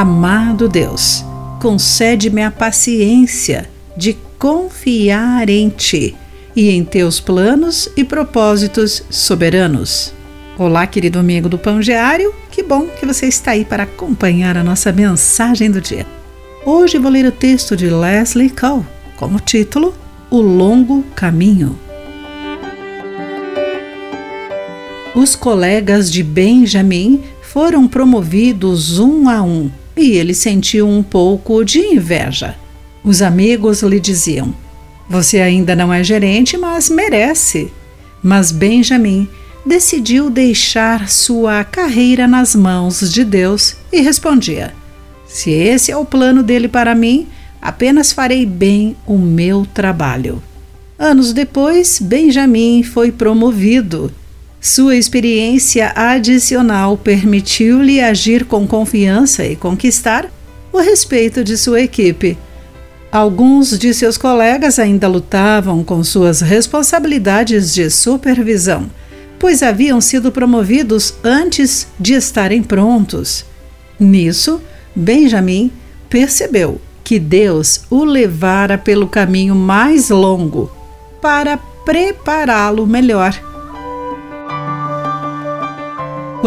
Amado Deus, concede-me a paciência de confiar em Ti e em Teus planos e propósitos soberanos. Olá, querido amigo do Pão Diário, que bom que você está aí para acompanhar a nossa mensagem do dia. Hoje vou ler o texto de Leslie Cole, com o título O Longo Caminho. Os colegas de Benjamin foram promovidos um a um e ele sentiu um pouco de inveja. Os amigos lhe diziam: Você ainda não é gerente, mas merece. Mas Benjamin decidiu deixar sua carreira nas mãos de Deus e respondia: Se esse é o plano dele para mim, apenas farei bem o meu trabalho. Anos depois, Benjamin foi promovido sua experiência adicional permitiu-lhe agir com confiança e conquistar o respeito de sua equipe. Alguns de seus colegas ainda lutavam com suas responsabilidades de supervisão, pois haviam sido promovidos antes de estarem prontos. Nisso, Benjamin percebeu que Deus o levara pelo caminho mais longo para prepará-lo melhor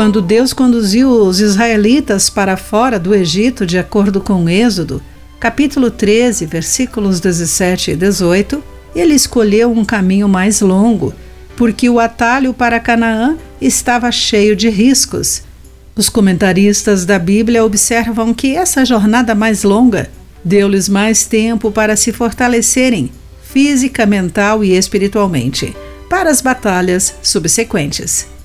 quando Deus conduziu os israelitas para fora do Egito, de acordo com Êxodo, capítulo 13, versículos 17 e 18, ele escolheu um caminho mais longo, porque o atalho para Canaã estava cheio de riscos. Os comentaristas da Bíblia observam que essa jornada mais longa deu-lhes mais tempo para se fortalecerem física, mental e espiritualmente para as batalhas subsequentes.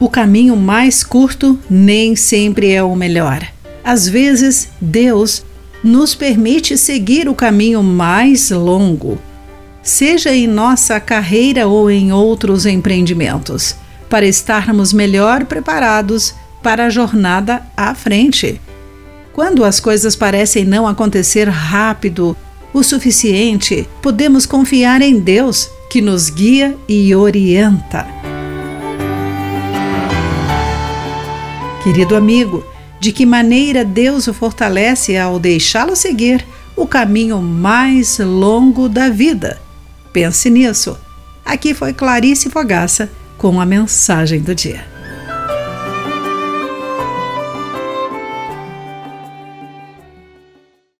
O caminho mais curto nem sempre é o melhor. Às vezes, Deus nos permite seguir o caminho mais longo, seja em nossa carreira ou em outros empreendimentos, para estarmos melhor preparados para a jornada à frente. Quando as coisas parecem não acontecer rápido o suficiente, podemos confiar em Deus, que nos guia e orienta. Querido amigo, de que maneira Deus o fortalece ao deixá-lo seguir o caminho mais longo da vida? Pense nisso. Aqui foi Clarice Fogaça com a mensagem do dia.